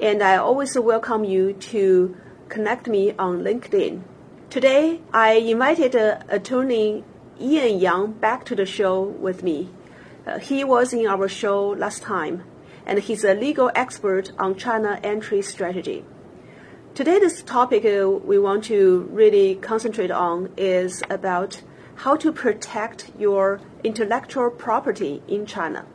and I always welcome you to connect me on LinkedIn. Today, I invited uh, attorney Ian Yang back to the show with me. Uh, he was in our show last time, and he's a legal expert on China entry strategy. Today, this topic uh, we want to really concentrate on is about how to protect your intellectual property in China.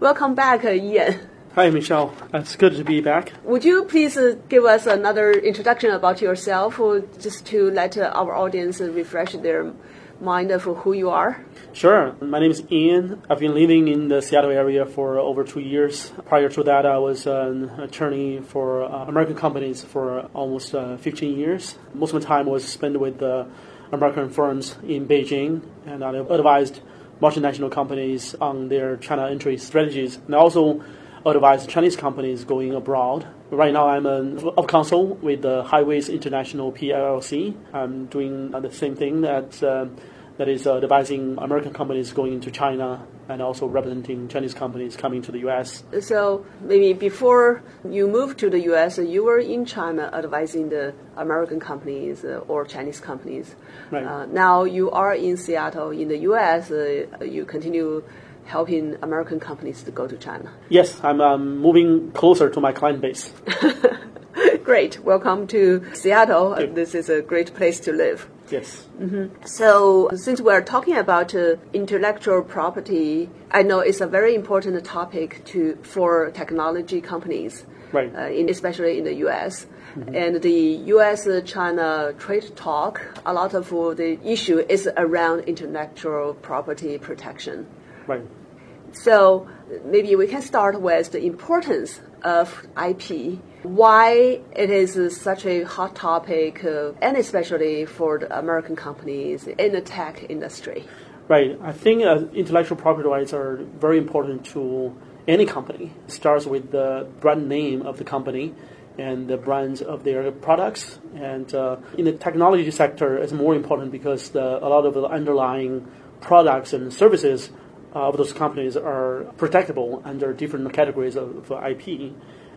Welcome back, uh, Ian. Hi, Michelle. It's good to be back. Would you please uh, give us another introduction about yourself, or just to let uh, our audience refresh their mind of who you are? Sure. My name is Ian. I've been living in the Seattle area for over two years. Prior to that, I was an attorney for uh, American companies for almost uh, 15 years. Most of my time was spent with uh, American firms in Beijing, and I advised multinational companies on their China entry strategies. And also advise Chinese companies going abroad. Right now, I'm an of counsel with the Highways International PLLC. I'm doing the same thing that uh, that is uh, advising American companies going into China and also representing Chinese companies coming to the U.S. So maybe before you moved to the U.S., you were in China advising the American companies uh, or Chinese companies. Right. Uh, now you are in Seattle in the U.S. Uh, you continue helping American companies to go to China? Yes, I'm um, moving closer to my client base. great. Welcome to Seattle. This is a great place to live. Yes. Mm-hmm. So, since we're talking about uh, intellectual property, I know it's a very important topic to for technology companies, right? Uh, in, especially in the U.S. Mm-hmm. And the U.S.-China trade talk, a lot of the issue is around intellectual property protection. Right. So maybe we can start with the importance of IP, why it is such a hot topic, uh, and especially for the American companies in the tech industry. Right. I think uh, intellectual property rights are very important to any company. It starts with the brand name of the company and the brands of their products. And uh, in the technology sector, it's more important because the, a lot of the underlying products and services of those companies are protectable under different categories of, of IP.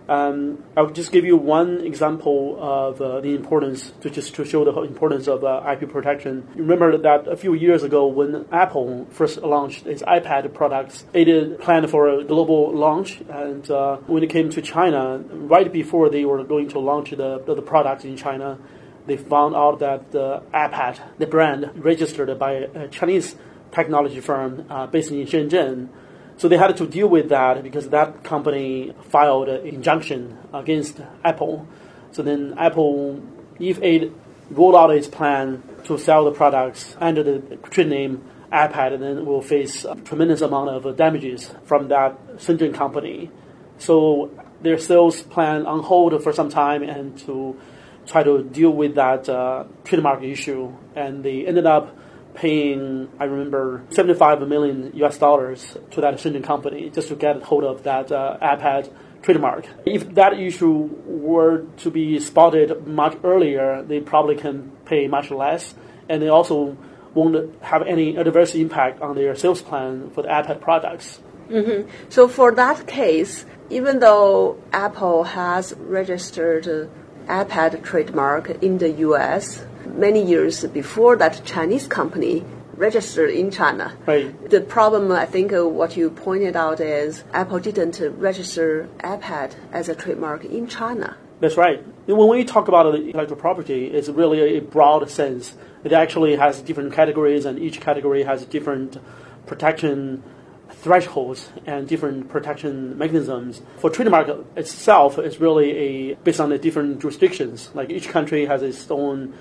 Um, I'll just give you one example of uh, the importance to just to show the importance of uh, IP protection. Remember that a few years ago when Apple first launched its iPad products, it did plan for a global launch, and uh, when it came to China, right before they were going to launch the the, the product in China, they found out that the iPad, the brand, registered by a Chinese technology firm uh, based in Shenzhen. So they had to deal with that because that company filed an injunction against Apple. So then Apple, if it rolled out its plan to sell the products under the trade name iPad, then will face a tremendous amount of damages from that Shenzhen company. So their sales plan on hold for some time and to try to deal with that uh, trademark issue. And they ended up paying, I remember, 75 million US dollars to that Shenzhen company just to get hold of that uh, iPad trademark. If that issue were to be spotted much earlier, they probably can pay much less, and they also won't have any adverse impact on their sales plan for the iPad products. Mm-hmm. So for that case, even though Apple has registered iPad trademark in the U.S many years before that Chinese company registered in China. Right. The problem, I think, uh, what you pointed out is Apple didn't register iPad as a trademark in China. That's right. When we talk about intellectual property, it's really a broad sense. It actually has different categories, and each category has different protection thresholds and different protection mechanisms. For trademark itself, it's really a based on the different jurisdictions. Like each country has its own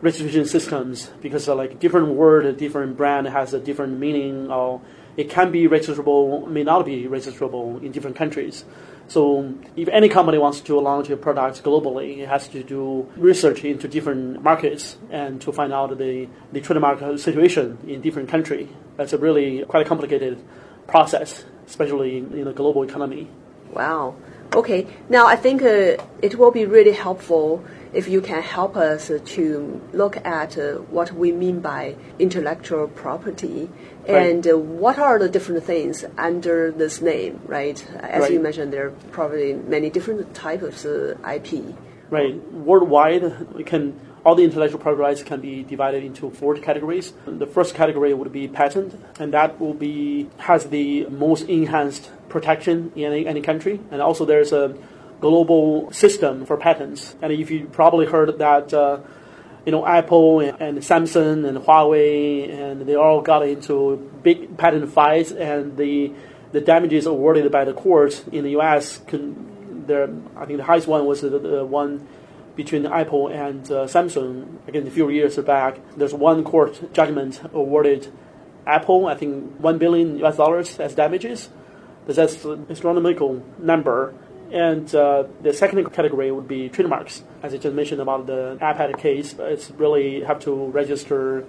registration systems because uh, like different word, different brand has a different meaning. Or it can be registrable, may not be registrable in different countries. So if any company wants to launch a product globally, it has to do research into different markets and to find out the, the trademark situation in different country. That's a really quite a complicated process, especially in the global economy. Wow. Okay. Now I think uh, it will be really helpful if you can help us to look at uh, what we mean by intellectual property Right. and uh, what are the different things under this name, right? As Right. you mentioned, there are probably many different types of uh, IP. Right. Worldwide, we can all the intellectual property rights can be divided into four categories. The first category would be patent, and that will be has the most enhanced protection in any, any country. And also, there's a global system for patents. And if you probably heard that. Uh, you know, Apple and, and Samsung and Huawei, and they all got into big patent fights, and the the damages awarded by the courts in the U.S. Can, there, I think the highest one was the, the one between Apple and uh, Samsung. Again, a few years back, there's one court judgment awarded Apple, I think, one billion U.S. dollars as damages. That's an astronomical number. And uh, the second category would be trademarks. As I just mentioned about the iPad case, it's really have to register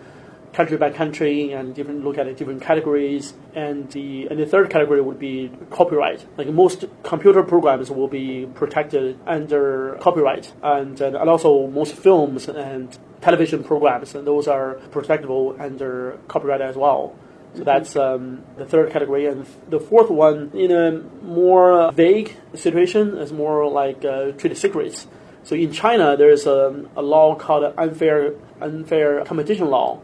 country by country and different look at different categories. And the and the third category would be copyright. Like most computer programs will be protected under copyright, and and also most films and television programs, and those are protectable under copyright as well. So that's um, the third category, and the fourth one, in a more vague situation, is more like uh, trade secrets. So in China, there is a, a law called unfair unfair competition law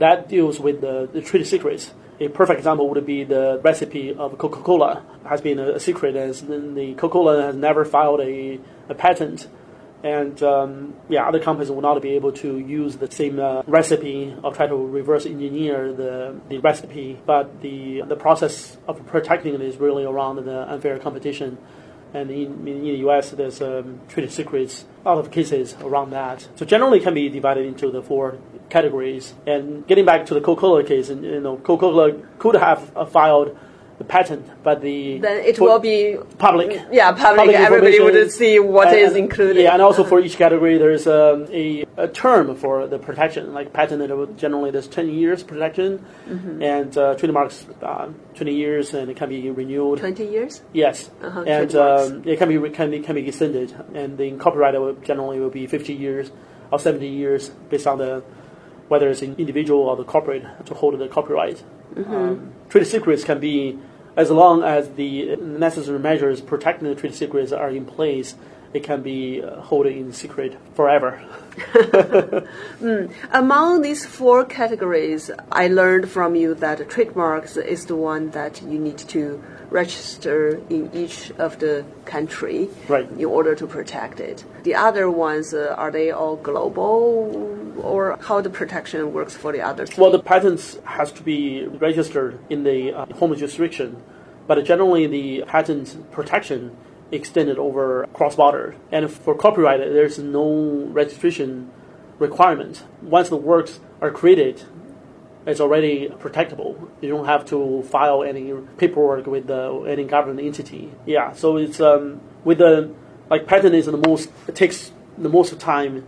that deals with the, the trade secrets. A perfect example would be the recipe of Coca-Cola has been a, a secret, and the Coca-Cola has never filed a, a patent and um, yeah, other companies will not be able to use the same uh, recipe or try to reverse engineer the, the recipe. But the the process of protecting it is really around the unfair competition. And in, in the U.S., there's um, trade secrets, a lot of cases around that. So generally, it can be divided into the four categories. And getting back to the Coca-Cola case, and you know, Coca-Cola could have uh, filed the patent, but the Then it will be public. yeah public. everybody would see what And- is included. Yeah, and also for each category, there's um, a, a term for the protection. Like patent, generally there's 10 years protection, Mm-hmm. and uh, trademarks uh, 20 years, and it can be renewed. twenty years. Yes, Uh-huh, and um, it can be can be, can be extended, and the copyright will generally will be 50 years or 70 years based on the whether it's an individual or the corporate to hold the copyright. Mm-hmm. Um, trade secrets can be as long as the necessary measures protecting the trade secrets are in place. It can be uh, held in secret forever. Among these four categories, I learned from you that trademarks is the one that you need to register in each of the country Right. in order to protect it. The other ones, uh, are they all global or how the protection works for the others? Well, the patents has to be registered in the uh, home jurisdiction, but generally the patent protection extended over cross border. And for copyright, there's no registration requirement. Once the works are created, it's already protectable. You don't have to file any paperwork with the, any government entity. Yeah, so it's um, with the like patent is the most it takes the most time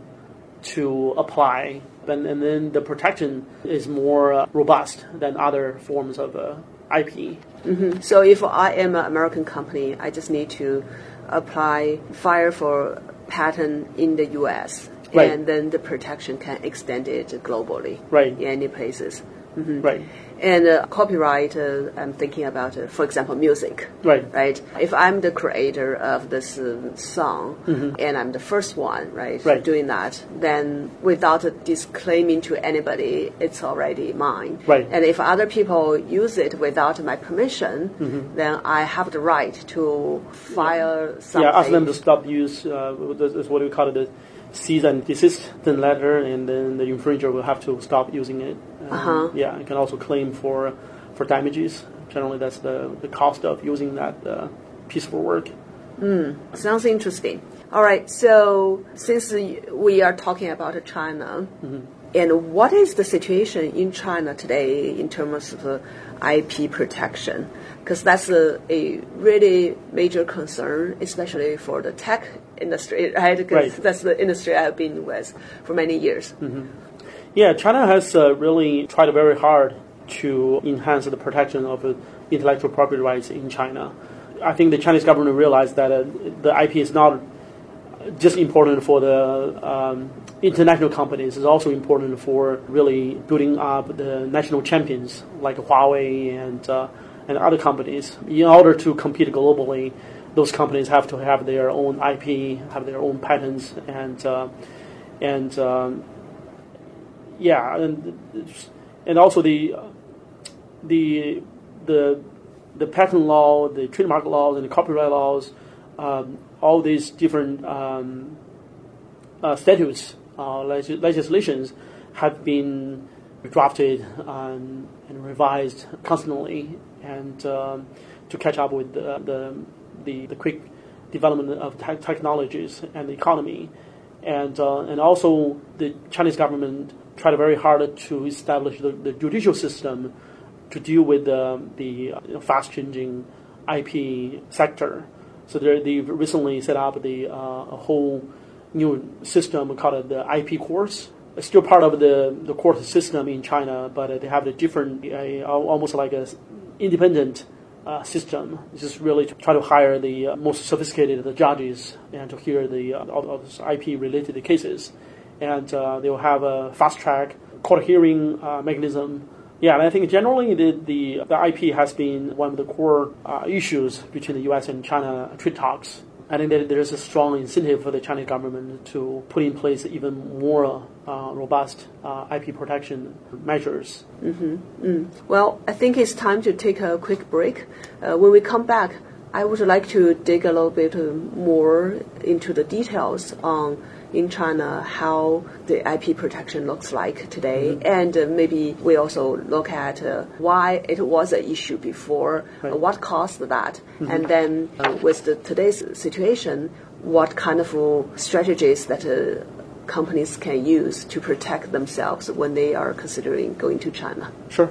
to apply, and, and then the protection is more uh, robust than other forms of uh, IP. Mm-hmm. So if I am an American company, I just need to apply, file for patent in the U.S. Right. And then the protection can extend it globally. Right. In any places. Mm-hmm. Right. And uh, copyright, uh, I'm thinking about, uh, for example, music. Right. Right. If I'm the creator of this uh, song and I'm the first one, right, Mm-hmm. Right. doing that, then without disclaiming to anybody, it's already mine. Right. And if other people use it without my permission, Mm-hmm. then I have the right to file something. Yeah, ask them to stop use. Uh, what we call it, the cease and desist then letter, and then the infringer will have to stop using it. Um, Uh-huh. Yeah, you can also claim for for damages. Generally, that's the, the cost of using that uh, piece of work. Sounds interesting. All right, so since we are talking about China, and what is the situation in China today in terms of uh, IP protection? Because that's a, a really major concern, especially for the tech industry, right? Because Right. that's the industry I've been with for many years. Yeah, China has uh, really tried very hard to enhance the protection of uh, intellectual property rights in China. I think the Chinese government realized that uh, the IP is not just important for the um, international companies, it's also important for really building up the national champions like Huawei and, uh, and other companies. In order to compete globally, those companies have to have their own IP, have their own patents, and, uh, and um, yeah, and and also the the the the patent law, the trademark laws, and the copyright laws, um, all these different um, uh, statutes, uh, legis- legislations have been drafted um, and revised constantly, and um, to catch up with the the, the, the quick development of te- technologies and the economy, and uh, and also the Chinese government tried very hard to establish the, the judicial system to deal with the, the uh, fast changing IP sector. So they recently set up the uh, a whole new system called the IP courts. It's still part of the, the court system in China, but uh, they have a different, uh, almost like a s- independent uh, system. It's just really to try to hire the uh, most sophisticated the judges and to hear the uh, all, all those IP related cases, and uh, they will have a fast track court hearing uh, mechanism. Yeah, and I think generally the, the the IP has been one of the core uh, issues between the U.S. and China trade talks. I think that there is a strong incentive for the Chinese government to put in place even more uh, robust uh, IP protection measures. Well, I think it's time to take a quick break. Uh, when we come back, I would like to dig a little bit uh, more into the details on in China how the IP protection looks like today, and uh, maybe we also look at uh, why it was an issue before, uh, what caused that, and then uh, with the, today's situation, what kind of uh, strategies that. Companies can use to protect themselves when they are considering going to China. Sure.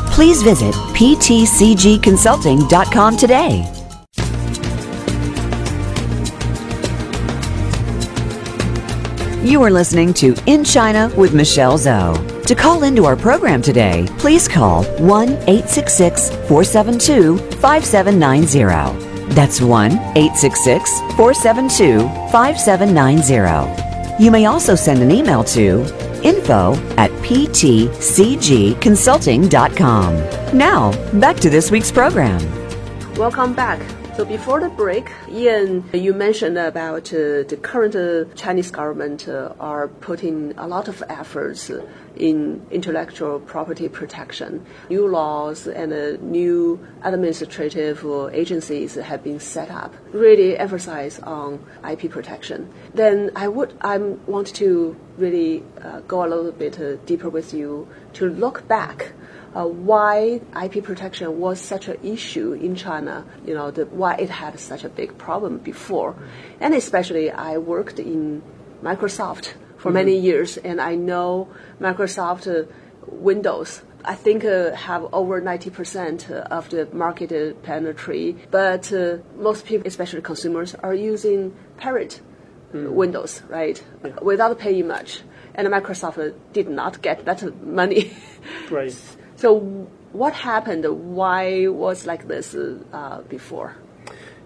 Please visit ptcgconsulting.com today. You are listening to In China with Michelle Zhou. To call into our program today, please call 1 866 472 5790. That's 1 866 472 5790. You may also send an email to info at ptcgconsulting.com. Now, back to this week's program. Welcome back. So before the break, Ian, you mentioned about uh, the current uh, Chinese government uh, are putting a lot of efforts in intellectual property protection. New laws and uh, new administrative uh, agencies have been set up, really emphasize on IP protection. Then I would I want to really uh, go a little bit deeper with you to look back uh, why IP protection was such an issue in China, you know, the, why it had such a big problem before. And especially, I worked in Microsoft for many years, and I know Microsoft uh, Windows I think uh, have over 90% of the market penetrate, but uh, most people, especially consumers, are using Parrot Windows, right? Yeah. Without paying much. And Microsoft did not get that money. Right. so what happened? Why was like this uh, before?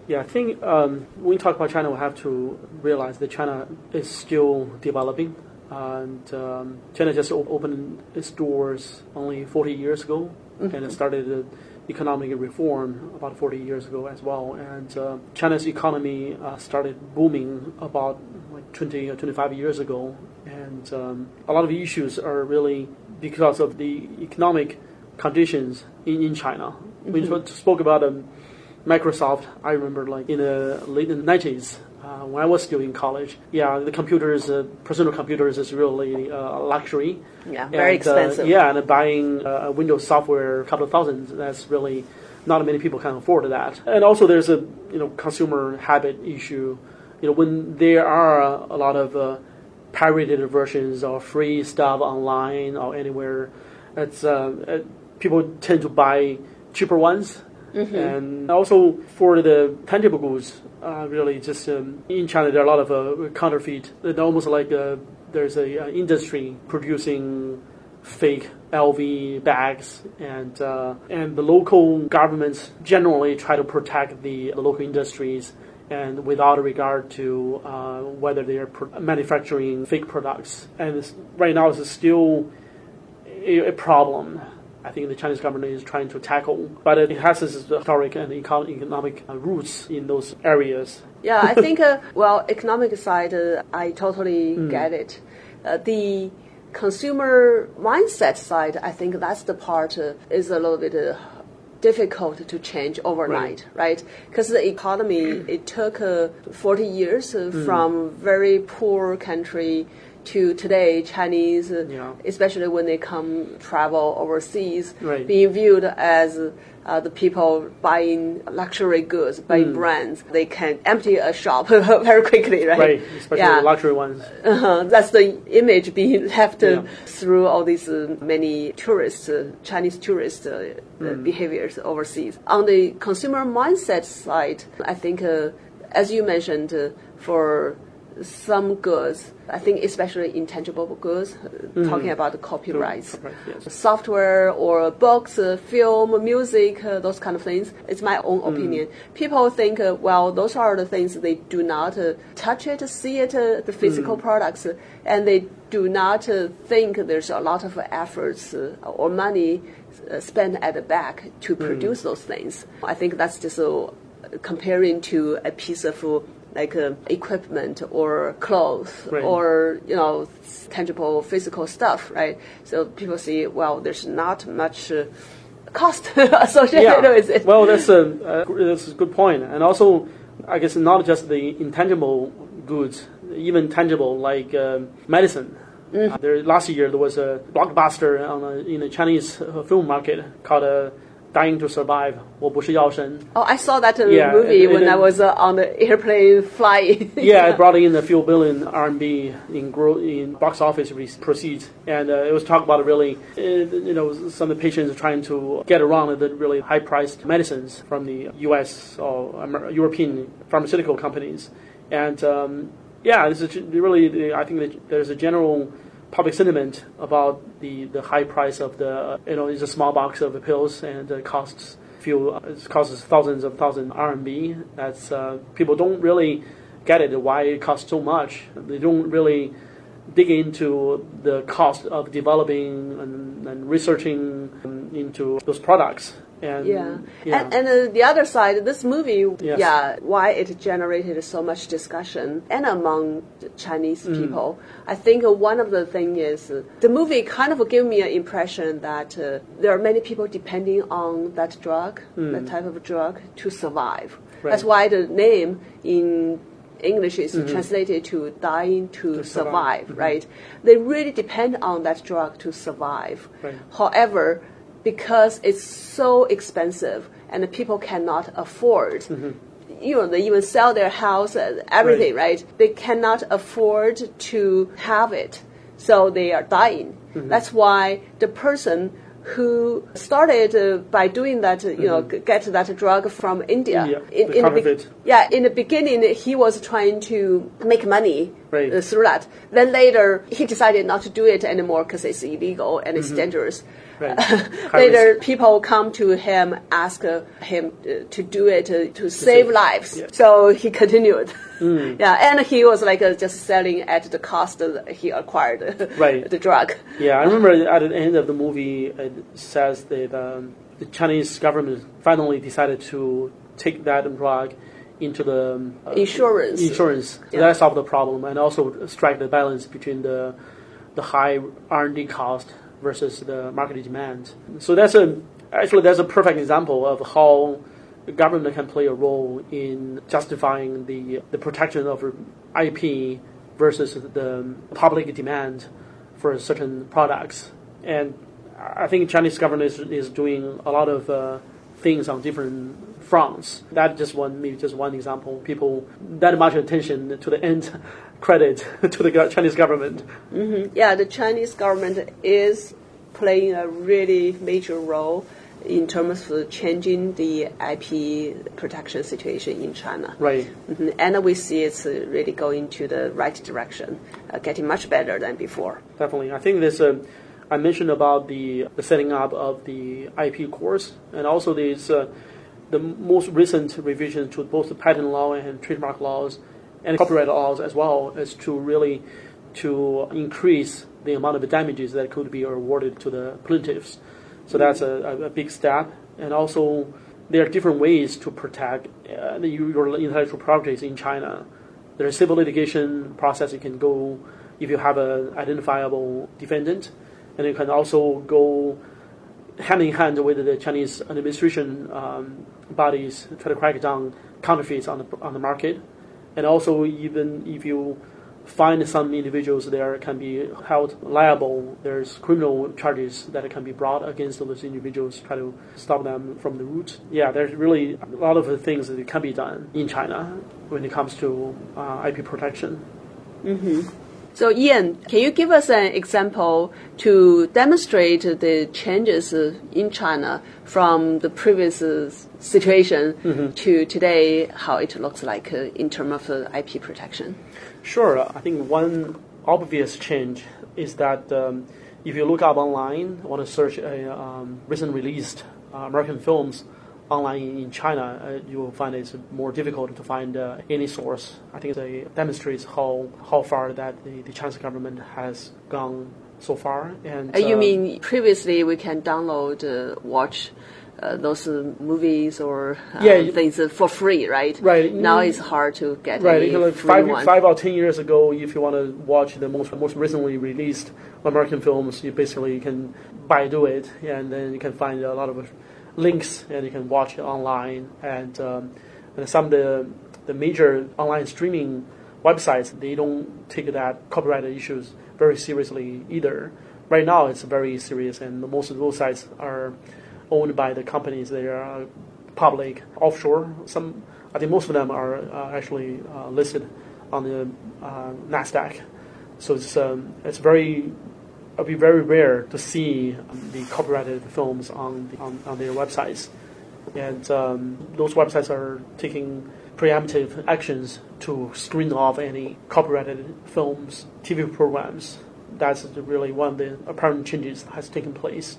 Yeah, I think um, when we talk about China, we have to realize that China is still developing. And um, China just opened its doors only 40 years ago, and it started the economic reform about 40 years ago as well. And uh, China's economy uh, started booming about like 20 or 25 years ago. And um, a lot of issues are really because of the economic conditions in, in China. We spoke about um, Microsoft, I remember like in the late 90s, uh, when I was still in college, yeah, the computers, uh, personal computers is really uh, a luxury. Yeah, very And, uh, expensive. yeah, and buying uh, Windows software, a couple of thousands, that's really not many people can afford that. And also, there's a you know consumer habit issue. You know, when there are a lot of uh, pirated versions or free stuff online or anywhere, it's uh, people tend to buy cheaper ones. And also for the tangible goods, uh, really just um, in China there are a lot of uh, counterfeit. It's almost like uh, there's a uh, industry producing fake LV bags, and uh, and the local governments generally try to protect the, the local industries. And without regard to uh, whether they are pro- manufacturing fake products, and it's, right now it's still a, a problem. I think the Chinese government is trying to tackle, but it has its historic and econ- economic uh, roots in those areas. Yeah, I think, uh, well, economic side, uh, I totally Mm. get it. Uh, the consumer mindset side, I think that's the part uh, is a little bit uh, difficult to change overnight, right? Because the economy, it took uh, 40 years uh, Mm. from very poor country to today Chinese, uh, Yeah. especially when they come travel overseas, Right. being viewed as uh, the people buying luxury goods, Mm. buying brands. They can empty a shop very quickly, right? Right, especially yeah. the luxury ones. Uh-huh. That's the image being left uh, Yeah. through all these uh, many tourists, uh, Chinese tourist uh, uh, Mm. behaviors overseas. On the consumer mindset side, I think, uh, as you mentioned, uh, for some goods, I think especially intangible goods, uh, talking about the copyrights, Mm-hmm. Copyright, yes. software or books, uh, film, music, uh, those kind of things. It's my own Mm. opinion. People think, uh, well, those are the things they do not uh, touch it, see it, uh, the Mm. physical products, uh, and they do not uh, think there's a lot of efforts uh, or money uh, spent at the back to Mm. produce those things. I think that's just uh, comparing to a piece of uh, like uh, equipment or clothes Right. or you know tangible physical stuff, right? So people see, well, there's not much uh, cost associated with it. Well, that's a uh, that's a good point, and also I guess not just the intangible goods, even tangible like um, medicine. Mm. Uh, there last year there was a blockbuster on a, in the Chinese uh, film market called uh, "Dying to Survive" 我不是药神. oh, I saw that uh, Yeah, movie it- it- when I was uh, on the airplane flying. yeah, it brought in a few billion RMB in gro- in box office re- proceeds, and uh, it was talk about really, uh, you know, some of the patients are trying to get around the really high-priced medicines from the U.S. or Amer- European pharmaceutical companies, and um, yeah, this is really, I think that there's a general public sentiment about the, the high price of the, uh, you know, it's a small box of pills and it costs few, uh, it costs thousands of thousand RMB. That's, uh, people don't really get it, why it costs so much. They don't really dig into the cost of developing and, and researching into those products. And, Yeah, yeah. and, and uh, the other side, this movie, Yes. yeah, why it generated so much discussion and among the Chinese Mm. people. I think uh, one of the thing is uh, the movie kind of gave me an impression that uh, there are many people depending on that drug, that type of drug, to survive. Mm. Right. That's why the name in English is translated to dying to, Mm-hmm. To survive. survive, right? They really depend on that drug to survive. Right. However, because it's so expensive and the people cannot afford, you know, they even sell their house, and everything, right. They cannot afford to have it, so they are dying. That's why the person who started uh, by doing that, uh, you know, g- get that drug from India. India, In, in the be- yeah, in the beginning, he was trying to make money Right. through that. Then later, he decided not to do it anymore because it's illegal and it's dangerous. Right. Later, risk. people come to him, ask uh, him uh, to do it uh, to save save- lives. yeah. So he continued. Mm. yeah, and he was like uh, just selling at the cost that he acquired Right. the drug. Yeah, I remember at the end of the movie, it says that um, the Chinese government finally decided to take that drug into the uh, Insurance. Insurance. Yeah. that solved the problem and also strike the balance between the the high R and D cost versus the market demand. So that's a actually that's a perfect example of how government can play a role in justifying the the protection of IP versus the public demand for certain products. And I think Chinese government is, is doing a lot of uh, things on different fronts. That just one maybe just one example. People that much attention to the end credit to the Chinese government. Yeah, the Chinese government is playing a really major role in terms of changing the IP protection situation in China. Right. Mhm, And we see it's really going to the right direction, uh, getting much better than before. Definitely. I think this. Uh, I mentioned about the, the setting up of the IP courts, and also these uh, the most recent revision to both the patent law and trademark laws, and copyright laws as well, is to really to increase the amount of damages that could be awarded to the plaintiffs. So that's a, a, big step, and also there are different ways to protect uh, your intellectual properties in China. There's civil litigation process you can go if you have an identifiable defendant, and you can also go hand in hand with the Chinese administration um, bodies try to crack down counterfeits on the on the market, and also even if you find some individuals there can be held liable. There's criminal charges that can be brought against those individuals. Try to stop them from the root. Yeah, there's really a lot of things that can be done in China when it comes to uh, IP protection. So, Ian, can you give us an example to demonstrate the changes in China from the previous situation to today, how it looks like uh, in terms of uh, IP protection? Sure. I think one obvious change is that um, if you look up online, want to search a um, recent released uh, American films online in China, uh, you will find it's more difficult to find uh, any source. I think it demonstrates how how far that the, the Chinese government has gone so far. And Uh, you um, mean previously we can download, uh, watch uh, those uh, movies or uh, Yeah, things uh, for free, right? Right. Now it's hard to get Right, you know, like five, one. five or ten years ago, if you want to watch the most most recently released American films, you basically can Baidu it, and then you can find a lot of links, and you can watch it online. And, um, and some of the the major online streaming websites they don't take that copyright issues very seriously either. Right now, it's very serious, and most of those sites are owned by the companies that are public offshore. Some, I think most of them are uh, actually uh, listed on the uh, Nasdaq. So it's um, it's very it'll be very rare to see the copyrighted films on, the, on on their websites, and um, those websites are taking preemptive actions to screen off any copyrighted films, TV programs. That's really one of the apparent changes that has taken place.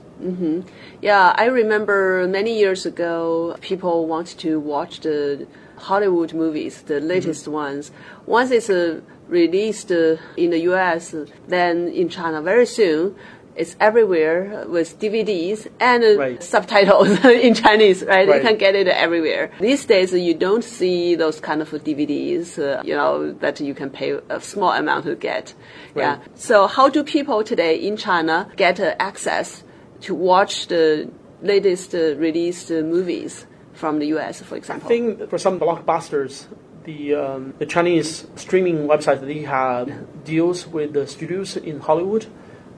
Yeah, I remember many years ago, people want to watch the Hollywood movies, the latest ones. Once it's uh, released uh, in the US, then in China very soon, it's everywhere with DVDs and uh, Right. subtitles in Chinese, right? Right. You can get it everywhere. These days, you don't see those kind of DVDs, uh, you know, that you can pay a small amount to get. Yeah. So how do people today in China get uh, access to watch the latest uh, released uh, movies from the US, for example? I think for some blockbusters, the um, the Chinese streaming website that they have deals with the studios in Hollywood.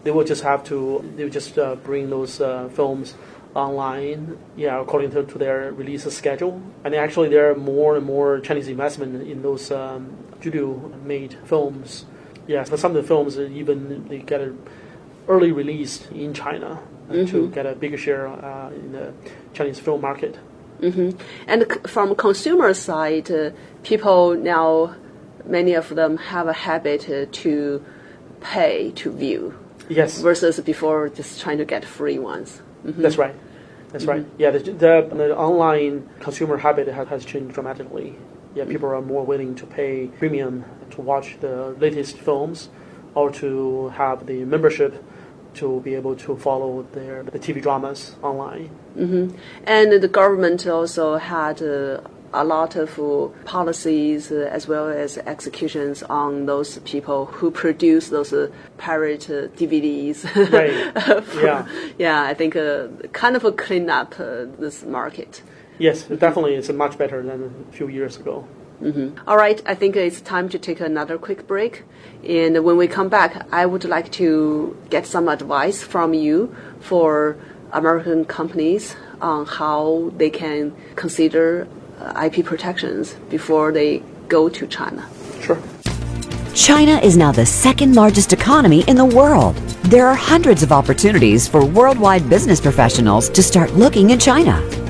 They will just have to they will just uh, bring those uh, films online, yeah, according to, to their release schedule. And actually, there are more and more Chinese investment in those um, studio-made films. Yeah, for some of the films, uh, even they get a early release in China uh, to get a bigger share uh, in the Chinese film market. And from consumer side, uh, people now, many of them have a habit uh, to pay to view Yes, versus before just trying to get free ones. that's right. That's right. Yeah, the, the, the online consumer habit has, has changed dramatically. Yeah, people are more willing to pay premium to watch the latest films or to have the membership to be able to follow their the TV dramas online. And the government also had uh, a lot of uh, policies uh, as well as executions on those people who produce those uh, pirate uh, DVDs. Right. yeah. yeah, I think uh, kind of a clean up uh, this market. Yes, definitely, it's much better than a few years ago. All right, I think it's time to take another quick break. And when we come back, I would like to get some advice from you for American companies on how they can consider uh, IP protections before they go to China. Sure. China is now the second largest economy in the world. There are hundreds of opportunities for worldwide business professionals to start looking in China.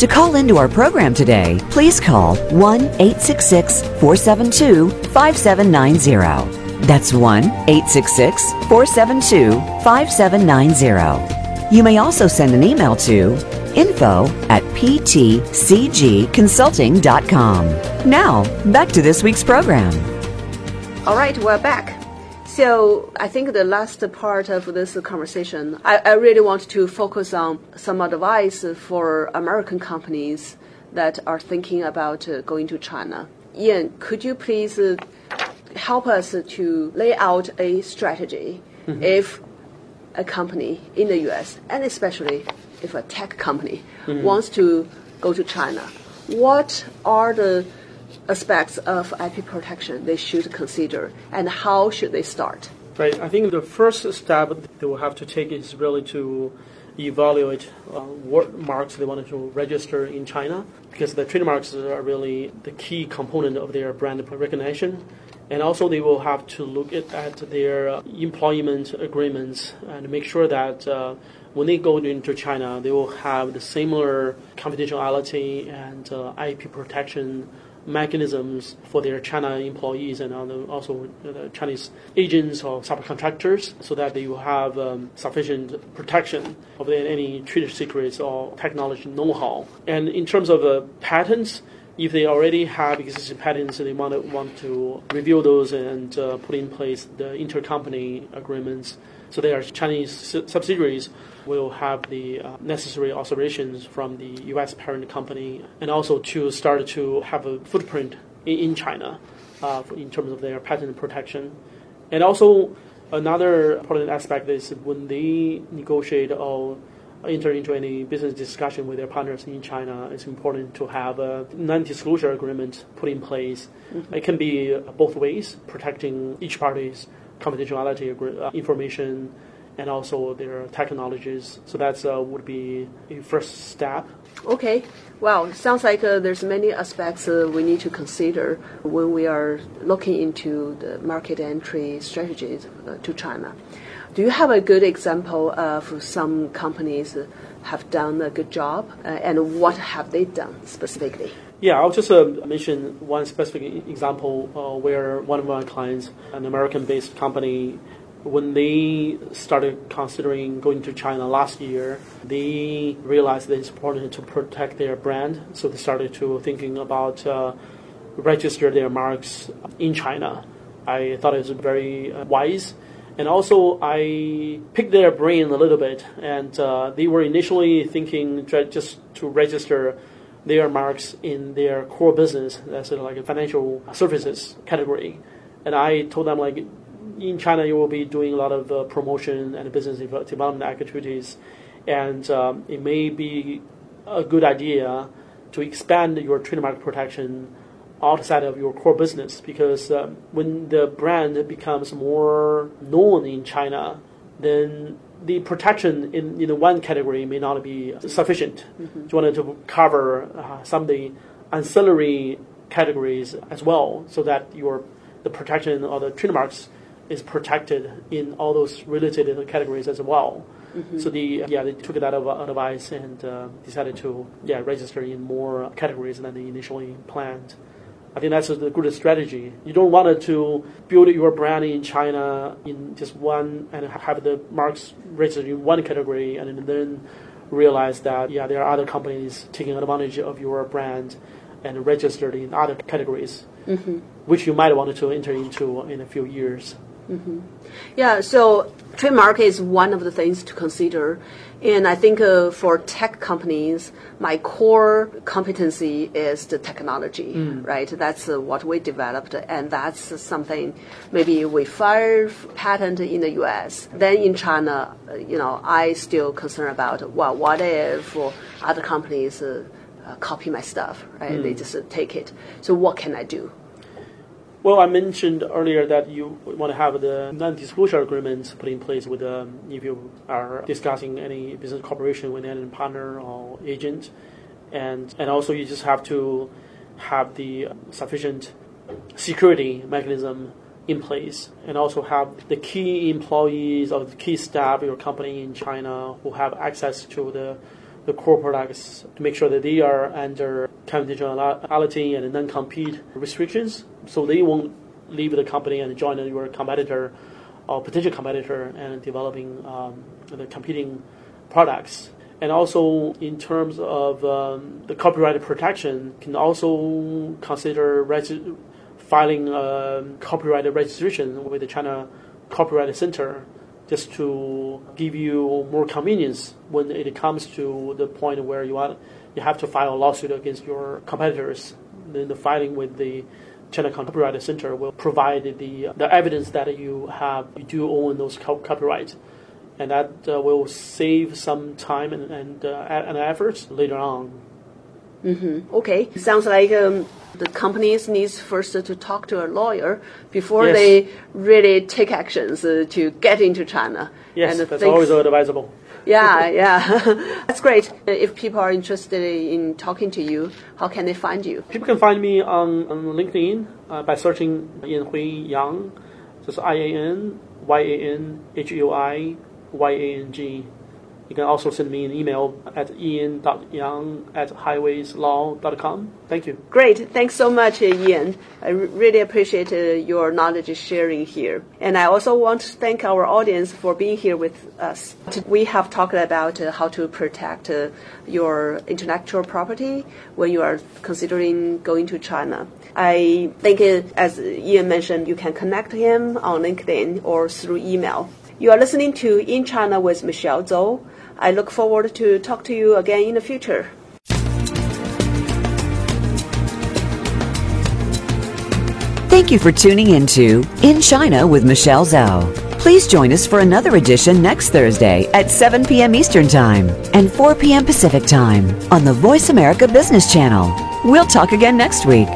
To call into our program today, please call 1 866 472 5790. That's 1 866 472 5790. You may also send an email to info at ptcgconsulting.com. Now, back to this week's program. All right, we're back. So I think the last part of this conversation, I, I really want to focus on some advice for American companies that are thinking about uh, going to China. Ian, could you please uh, help us to lay out a strategy if a company in the U.S. and especially if a tech company wants to go to China? What are the aspects of IP protection they should consider, and how should they start? Right. I think the first step they will have to take is really to evaluate uh, what marks they wanted to register in China, because the trademarks are really the key component of their brand recognition. And also, they will have to look at, at their employment agreements and make sure that uh, when they go into China, they will have the similar confidentiality and uh, IP protection mechanisms for their China employees and also the Chinese agents or subcontractors so that they will have um, sufficient protection of the- any trade secrets or technology know-how. And in terms of uh, patents, if they already have existing patents, they want to, want to review those and uh, put in place the intercompany agreements. So their Chinese subsidiaries will have the uh, necessary authorizations from the U.S. parent company, and also to start to have a footprint in, in China uh, in terms of their patent protection. And also another important aspect is when they negotiate or enter into any business discussion with their partners in China, it's important to have a non-disclosure agreement put in place. It can be both ways, protecting each party's confidentiality uh, information and also their technologies. So that's uh, would be a first step. Okay, well, it sounds like uh, there's many aspects uh, we need to consider when we are looking into the market entry strategies uh, to China. Do you have a good example of some companies uh, have done a good job, uh, and what have they done specifically? Yeah, I'll just uh, mention one specific example uh, where one of my clients, an American-based company, when they started considering going to China last year, they realized that it's important to protect their brand. So they started to thinking about uh, register their marks in China. I thought it was very uh, wise. And also, I picked their brain a little bit, and uh, they were initially thinking just to register their marks in their core business, that's like a financial services category. And I told them like, in China, you will be doing a lot of uh, promotion and business development activities, and um, it may be a good idea to expand your trademark protection outside of your core business because um, when the brand becomes more known in China, then the protection in, in one category may not be sufficient. Mm-hmm. You wanted to cover uh, some of the ancillary categories as well, so that your the protection of the trademarks is protected in all those related categories as well. Mm-hmm. So the yeah they took that advice and uh, decided to yeah register in more categories than they initially planned. I think that's a good strategy. You don't want to build your brand in China in just one and have the marks registered in one category and then realize that yeah there are other companies taking advantage of your brand and registered in other categories, mm-hmm. which you might want to enter into in a few years. Mm-hmm. Yeah, so trademark is one of the things to consider. And I think uh, for tech companies, my core competency is the technology, mm. right? That's uh, what we developed, and that's something maybe we file patent in the U.S. Then in China, uh, you know, I still concerned about well, what if other companies uh, uh, copy my stuff, right? Mm. They just uh, take it. So what can I do? Well, I mentioned earlier that you want to have the non-disclosure agreements put in place with um, if you are discussing any business cooperation with any partner or agent, and and also you just have to have the sufficient security mechanism in place, and also have the key employees or the key staff of your company in China who have access to the the core products to make sure that they are under confidentiality and non-compete restrictions, so they won't leave the company and join your competitor or potential competitor and developing um, the competing products. And also, in terms of um, the copyright protection, can also consider regi- filing a copyright registration with the China Copyright Center just to give you more convenience when it comes to the point where you want you have to file a lawsuit against your competitors. Then the filing with the China Copyright Center will provide the the evidence that you have you do own those copyright, and that uh, will save some time and and, uh, and efforts later on. Mm-hmm. Okay, sounds like um, the companies needs first to talk to a lawyer before yes. they really take actions uh, to get into China. Yes, and that's always advisable. Yeah, yeah, that's great. If people are interested in talking to you, how can they find you? People can find me on, on LinkedIn uh, by searching Ian Hui Yang, just I A N Y A N H U I Y A N G. You can also send me an email at ian.yang at highwayslaw.com. Thank you. Great. Thanks so much, Ian. I really appreciate uh, your knowledge sharing here. And I also want to thank our audience for being here with us. We have talked about uh, how to protect uh, your intellectual property when you are considering going to China. I think, uh, as Ian mentioned, you can connect him on LinkedIn or through email. You are listening to In China with Michelle Zhou. I look forward to talk to you again in the future. Thank you for tuning into In China with Michelle Zhou. Please join us for another edition next Thursday at 7 p.m. Eastern Time and 4 p.m. Pacific Time on the Voice America Business Channel. We'll talk again next week.